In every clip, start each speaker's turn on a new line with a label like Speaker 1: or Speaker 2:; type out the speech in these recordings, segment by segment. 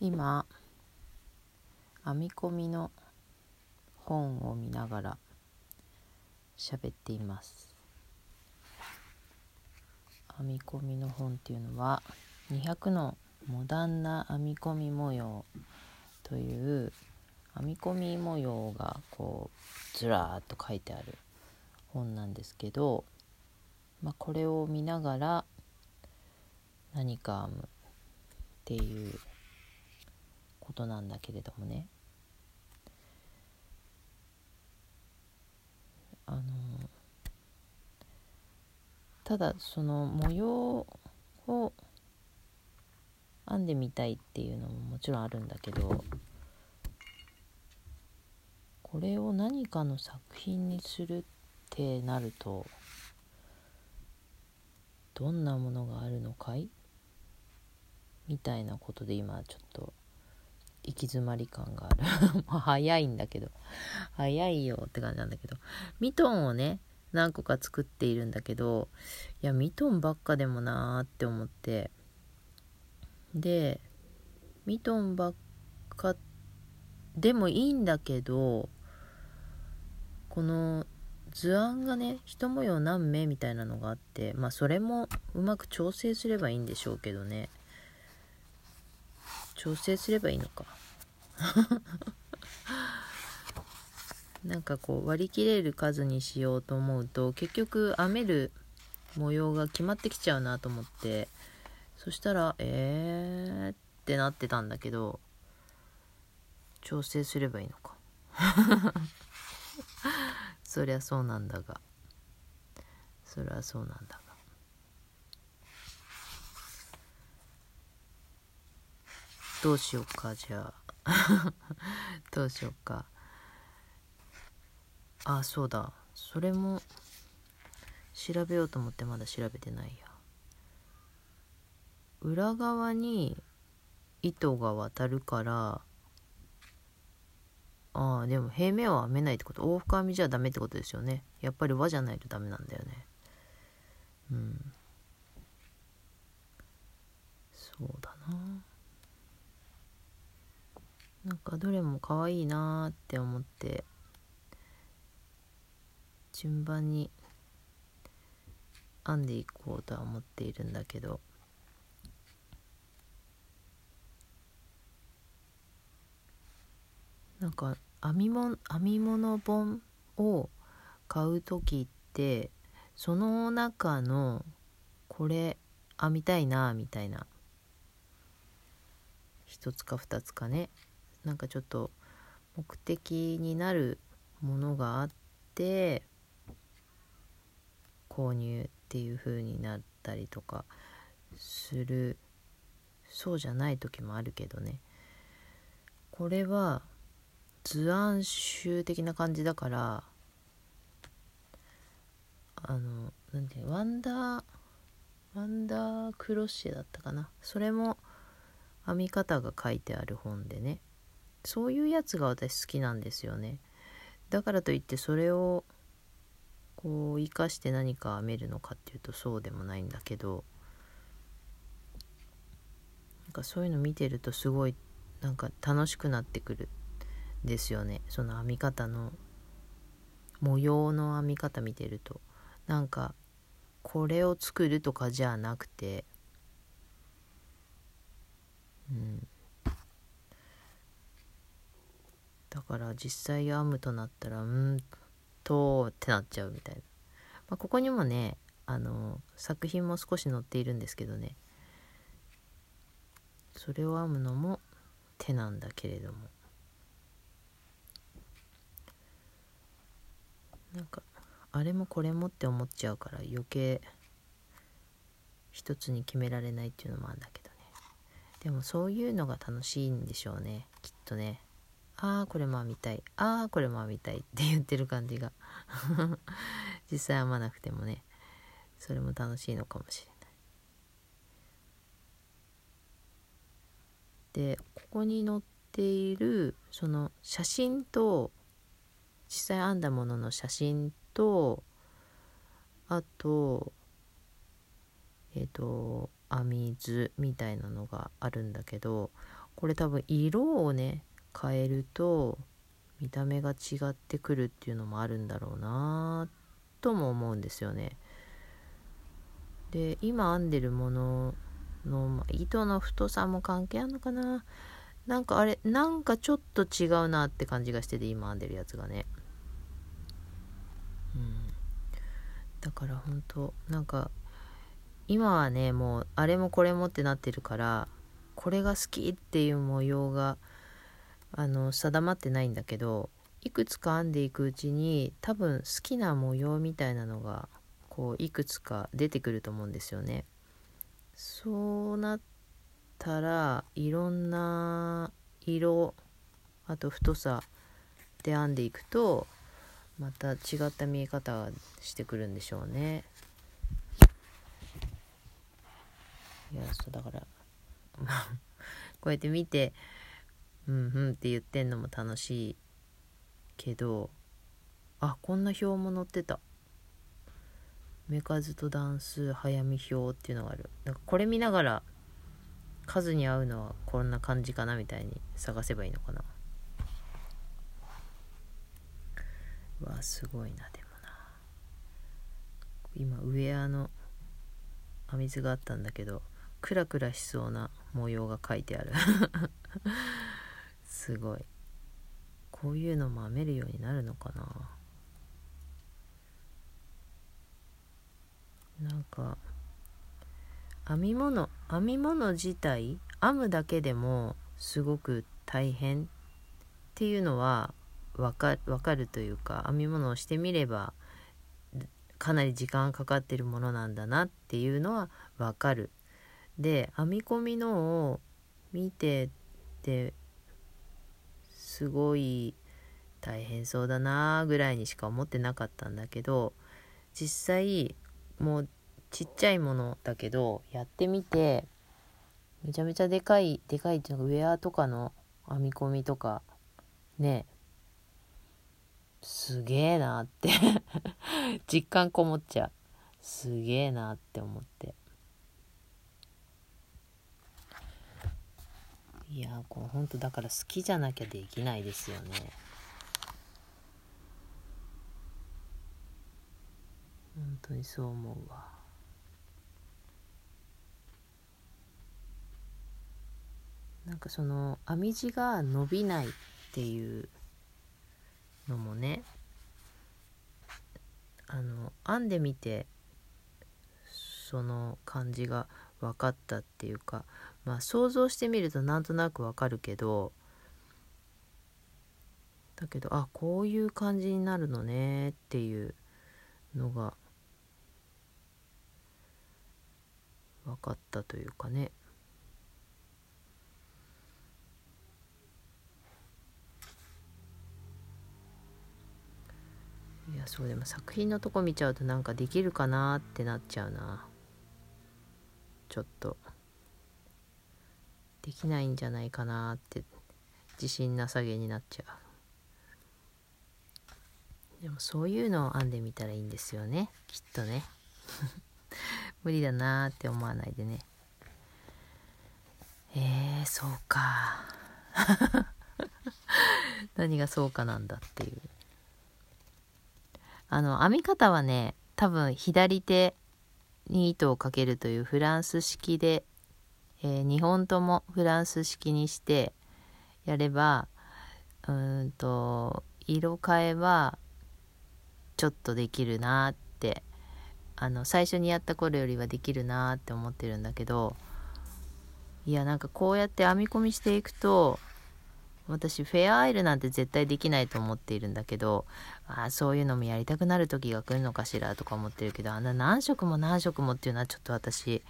Speaker 1: 今編み込みの本を見ながら喋っています。編み込みの本っていうのは200のモダンな編み込み模様という編み込み模様がこうずらーっと書いてある本なんですけど、まあ、これを見ながら何か編むっていうことなんだけれどもね。あのただその模様を編んでみたいっていうのももちろんあるんだけどこれを何かの作品にするってなるとどんなものがあるのかい？みたいなことで今ちょっと行き詰まり感がある。まあ早いんだけど。早いよって感じなんだけど。ミトンをね何個か作っているんだけどいやミトンばっかでもなーって思って。でミトンばっかでもいいんだけどこの図案がね一模様何目みたいなのがあってまあそれもうまく調整すればいいんでしょうけどね。調整すればいいのか。なんかこう割り切れる数にしようと思うと結局編める模様が決まってきちゃうなと思ってそしたらえーってなってたんだけど調整すればいいのか。そりゃそうなんだが。そりゃそうなんだが。どうしようかじゃあ。どうしようか。あそうだ。それも調べようと思ってまだ調べてないや。裏側に糸が渡るからああでも平面は編めないってこと？往復編みじゃダメってことですよね。やっぱり輪じゃないとダメなんだよね。うん。そうだな。なんかどれも可愛いなーって思って順番に編んでいこうとは思っているんだけど。なんか編み物編み物本を買う時ってその中のこれ編みたいなみたいな。一つか二つかね。なんかちょっと目的になるものがあって購入っていう風になったりとかする。そうじゃない時もあるけどね。これは図案集的な感じだからあのなんてワンダーワンダークロッシェだったかな。それも編み方が書いてある本でね。そういうやつが私好きなんですよね。だからといってそれをこう生かして何か編めるのかっていうとそうでもないんだけどなんかそういうの見てるとすごいなんか楽しくなってくるんですよね。その編み方の模様の編み方見てると。なんかこれを作るとかじゃなくてうん。だから実際編むとなったらうんとってなっちゃうみたいな、まあ、ここにもねあの作品も少し載っているんですけどね。それを編むのも手なんだけれども。なんかあれもこれもって思っちゃうから余計一つに決められないっていうのもあるんだけどね。でもそういうのが楽しいんでしょうねきっとね。ああこれも編みたい。ああこれも編みたいって言ってる感じが。実際編まなくてもね。それも楽しいのかもしれない。でここに載っているその写真と実際編んだものの写真とあとえっ、ー、と編み図みたいなのがあるんだけどこれ多分色をね変えると見た目が違ってくるっていうのもあるんだろうなとも思うんですよね。で今編んでるものの、糸の太さも関係あるのかな。なんかあれなんかちょっと違うなって感じがしてて今編んでるやつがね。うん。だから本当なんか今はねもうあれもこれもってなってるからこれが好きっていう模様があの定まってないんだけどいくつか編んでいくうちに多分好きな模様みたいなのがこういくつか出てくると思うんですよね。そうなったらいろんな色あと太さで編んでいくとまた違った見え方がしてくるんでしょうね。いやそうだからこうやって見てうんうんって言ってんのも楽しいけどあこんな表も載ってた。目数と段数早見表っていうのがある。なんかこれ見ながら数に合うのはこんな感じかなみたいに探せばいいのかな。わすごいなでもな。今ウェアの編み図があったんだけどクラクラしそうな模様が書いてある。すごいこういうのも編めるようになるのかななんか編み物編み物自体編むだけでもすごく大変っていうのは分か分かるというか編み物をしてみればかなり時間かかってるものなんだなっていうのは分かる。で編み込みのを見ててすごい大変そうだなぐらいにしか思ってなかったんだけど実際もうちっちゃいものだけどやってみてめちゃめちゃでかいでかいっていうのがウェアとかの編み込みとかねすげえなって 実感こもっちゃう。すげえなって思って。いやこうほんとだから好きじゃなきゃできないですよね。本当にそう思うわ。なんかその編み地が伸びないっていうのもねあの編んでみてその感じが分かったっていうかまあ想像してみるとなんとなく分かるけどだけどあこういう感じになるのねっていうのが分かったというかね。いやそうでも作品のとこ見ちゃうとなんかできるかなってなっちゃうな。ちょっと。できないんじゃないかなって自信なさげになっちゃう。でもそういうのを編んでみたらいいんですよね。きっとね。無理だなーって思わないでね。えー、そうか。何がそうかなんだっていう。あの編み方はね多分左手に糸をかけるというフランス式で、えー、2本ともフランス式にしてやればうんと色変えはちょっとできるなってあの最初にやった頃よりはできるなって思ってるんだけどいやなんかこうやって編み込みしていくと私フェアアイルなんて絶対できないと思っているんだけどあそういうのもやりたくなる時が来るのかしらとか思ってるけどあんな何色も何色もっていうのはちょっと私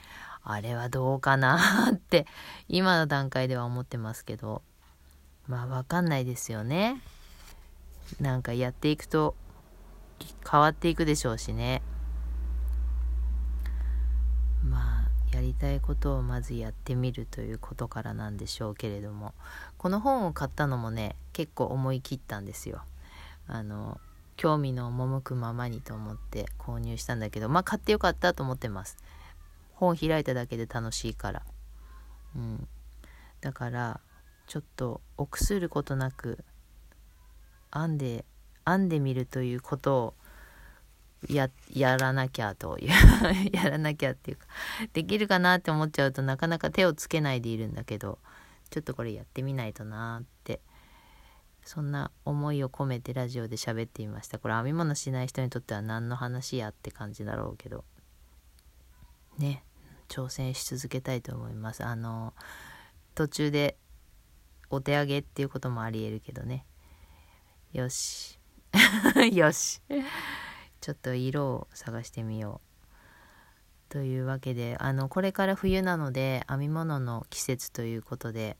Speaker 1: あれはどうかなって今の段階では思ってますけど。まあわかんないですよね。なんかやっていくと変わっていくでしょうしね。まあやりたいことをまずやってみるということからなんでしょうけれども。この本を買ったのもね結構思い切ったんですよ。あの興味の赴くままにと思って購入したんだけどまあ買ってよかったと思ってます。本開いただけで楽しいから。うん。だからちょっと臆することなく編んで編んでみるということをややらなきゃという やらなきゃっていうかできるかなって思っちゃうとなかなか手をつけないでいるんだけどちょっとこれやってみないとなってそんな思いを込めてラジオで喋ってみました。これ編み物しない人にとっては何の話やって感じだろうけど。ね。挑戦し続けたいと思います。あの途中でお手上げっていうこともありえるけどね。よし。よし。ちょっと色を探してみよう。というわけであのこれから冬なので編み物の季節ということで、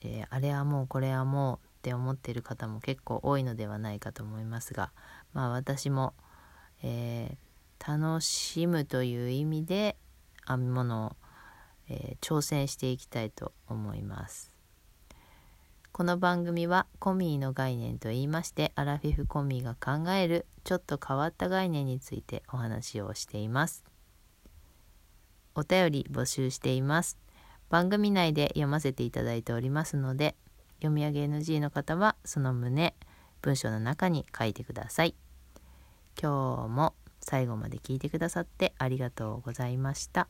Speaker 1: えー、あれはもうこれはもうって思ってる方も結構多いのではないかと思いますがまあ私も、えー、楽しむという意味で編み物を、えー、挑戦していきたいと思います。この番組はコミーの概念と言いましてアラフィフコミーが考えるちょっと変わった概念についてお話をしていますお便り募集しています番組内で読ませていただいておりますので読み上げ NG の方はその旨文章の中に書いてください今日も最後まで聞いてくださってありがとうございました。